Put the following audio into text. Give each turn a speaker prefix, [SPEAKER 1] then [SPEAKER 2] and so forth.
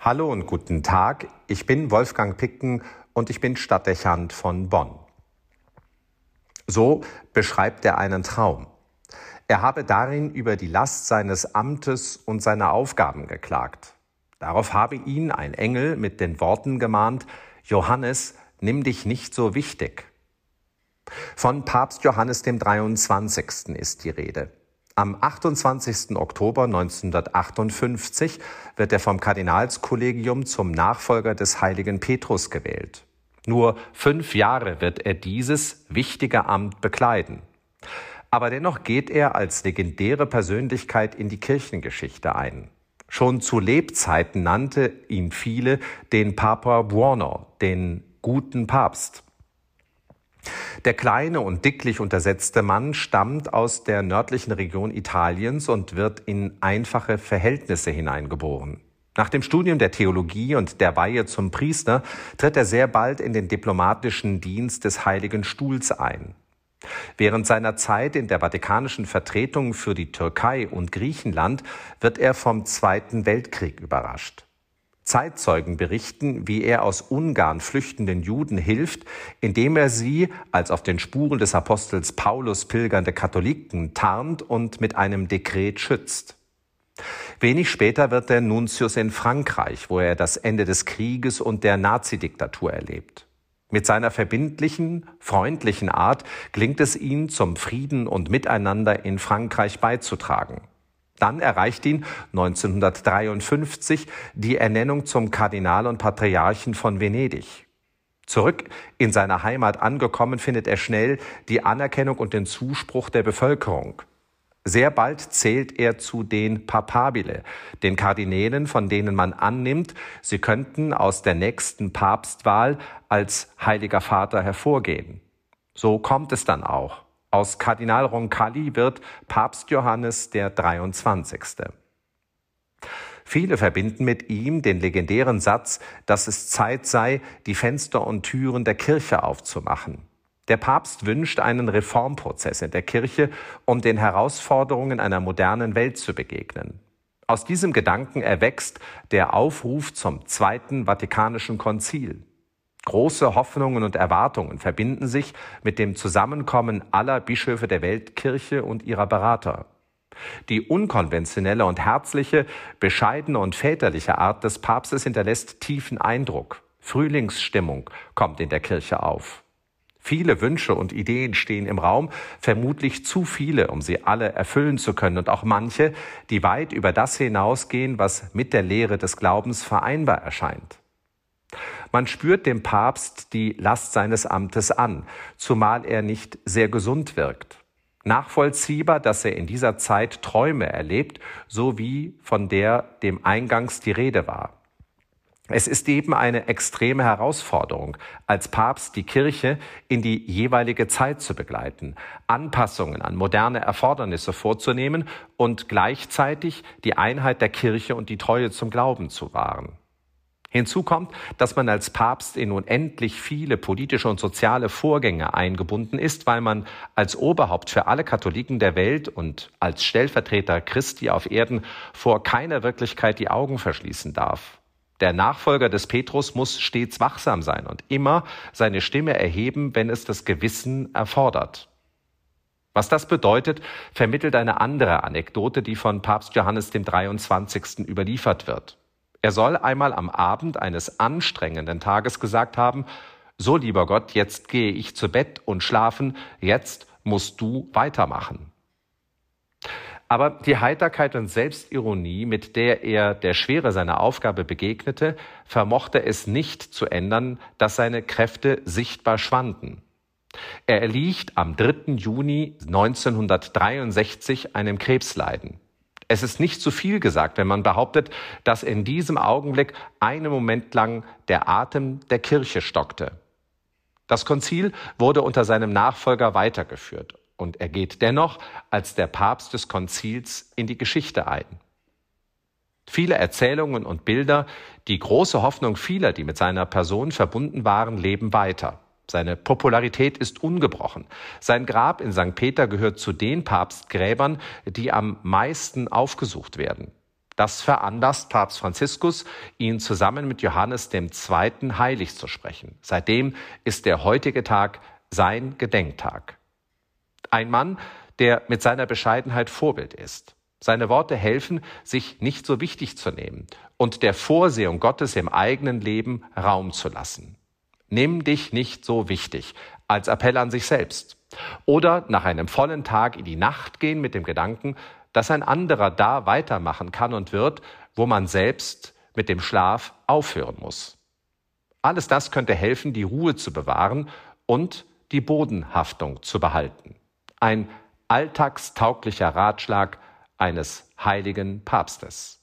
[SPEAKER 1] Hallo und guten Tag. Ich bin Wolfgang Picken und ich bin Stadtdechant von Bonn. So beschreibt er einen Traum. Er habe darin über die Last seines Amtes und seiner Aufgaben geklagt. Darauf habe ihn ein Engel mit den Worten gemahnt, Johannes, nimm dich nicht so wichtig. Von Papst Johannes dem 23. ist die Rede. Am 28. Oktober 1958 wird er vom Kardinalskollegium zum Nachfolger des heiligen Petrus gewählt. Nur fünf Jahre wird er dieses wichtige Amt bekleiden. Aber dennoch geht er als legendäre Persönlichkeit in die Kirchengeschichte ein. Schon zu Lebzeiten nannte ihn viele den Papa Buono, den guten Papst. Der kleine und dicklich untersetzte Mann stammt aus der nördlichen Region Italiens und wird in einfache Verhältnisse hineingeboren. Nach dem Studium der Theologie und der Weihe zum Priester tritt er sehr bald in den diplomatischen Dienst des Heiligen Stuhls ein. Während seiner Zeit in der vatikanischen Vertretung für die Türkei und Griechenland wird er vom Zweiten Weltkrieg überrascht. Zeitzeugen berichten, wie er aus Ungarn flüchtenden Juden hilft, indem er sie als auf den Spuren des Apostels Paulus pilgernde Katholiken tarnt und mit einem Dekret schützt. Wenig später wird er Nuntius in Frankreich, wo er das Ende des Krieges und der Nazidiktatur erlebt. Mit seiner verbindlichen, freundlichen Art gelingt es ihm, zum Frieden und Miteinander in Frankreich beizutragen. Dann erreicht ihn 1953 die Ernennung zum Kardinal und Patriarchen von Venedig. Zurück in seiner Heimat angekommen, findet er schnell die Anerkennung und den Zuspruch der Bevölkerung. Sehr bald zählt er zu den Papabile, den Kardinälen, von denen man annimmt, sie könnten aus der nächsten Papstwahl als Heiliger Vater hervorgehen. So kommt es dann auch. Aus Kardinal Roncalli wird Papst Johannes der 23. Viele verbinden mit ihm den legendären Satz, dass es Zeit sei, die Fenster und Türen der Kirche aufzumachen. Der Papst wünscht einen Reformprozess in der Kirche, um den Herausforderungen einer modernen Welt zu begegnen. Aus diesem Gedanken erwächst der Aufruf zum Zweiten Vatikanischen Konzil. Große Hoffnungen und Erwartungen verbinden sich mit dem Zusammenkommen aller Bischöfe der Weltkirche und ihrer Berater. Die unkonventionelle und herzliche, bescheidene und väterliche Art des Papstes hinterlässt tiefen Eindruck. Frühlingsstimmung kommt in der Kirche auf. Viele Wünsche und Ideen stehen im Raum, vermutlich zu viele, um sie alle erfüllen zu können und auch manche, die weit über das hinausgehen, was mit der Lehre des Glaubens vereinbar erscheint. Man spürt dem Papst die Last seines Amtes an, zumal er nicht sehr gesund wirkt. Nachvollziehbar, dass er in dieser Zeit Träume erlebt, so wie von der dem eingangs die Rede war. Es ist eben eine extreme Herausforderung, als Papst die Kirche in die jeweilige Zeit zu begleiten, Anpassungen an moderne Erfordernisse vorzunehmen und gleichzeitig die Einheit der Kirche und die Treue zum Glauben zu wahren. Hinzu kommt, dass man als Papst in unendlich viele politische und soziale Vorgänge eingebunden ist, weil man als Oberhaupt für alle Katholiken der Welt und als Stellvertreter Christi auf Erden vor keiner Wirklichkeit die Augen verschließen darf. Der Nachfolger des Petrus muss stets wachsam sein und immer seine Stimme erheben, wenn es das Gewissen erfordert. Was das bedeutet, vermittelt eine andere Anekdote, die von Papst Johannes dem 23. überliefert wird. Er soll einmal am Abend eines anstrengenden Tages gesagt haben, so lieber Gott, jetzt gehe ich zu Bett und schlafen, jetzt musst du weitermachen. Aber die Heiterkeit und Selbstironie, mit der er der Schwere seiner Aufgabe begegnete, vermochte es nicht zu ändern, dass seine Kräfte sichtbar schwanden. Er erliegt am 3. Juni 1963 einem Krebsleiden. Es ist nicht zu viel gesagt, wenn man behauptet, dass in diesem Augenblick einen Moment lang der Atem der Kirche stockte. Das Konzil wurde unter seinem Nachfolger weitergeführt und er geht dennoch als der Papst des Konzils in die Geschichte ein. Viele Erzählungen und Bilder, die große Hoffnung vieler, die mit seiner Person verbunden waren, leben weiter. Seine Popularität ist ungebrochen. Sein Grab in St. Peter gehört zu den Papstgräbern, die am meisten aufgesucht werden. Das veranlasst Papst Franziskus, ihn zusammen mit Johannes II. heilig zu sprechen. Seitdem ist der heutige Tag sein Gedenktag. Ein Mann, der mit seiner Bescheidenheit Vorbild ist. Seine Worte helfen, sich nicht so wichtig zu nehmen und der Vorsehung Gottes im eigenen Leben Raum zu lassen. Nimm dich nicht so wichtig als Appell an sich selbst. Oder nach einem vollen Tag in die Nacht gehen mit dem Gedanken, dass ein anderer da weitermachen kann und wird, wo man selbst mit dem Schlaf aufhören muss. Alles das könnte helfen, die Ruhe zu bewahren und die Bodenhaftung zu behalten. Ein alltagstauglicher Ratschlag eines heiligen Papstes.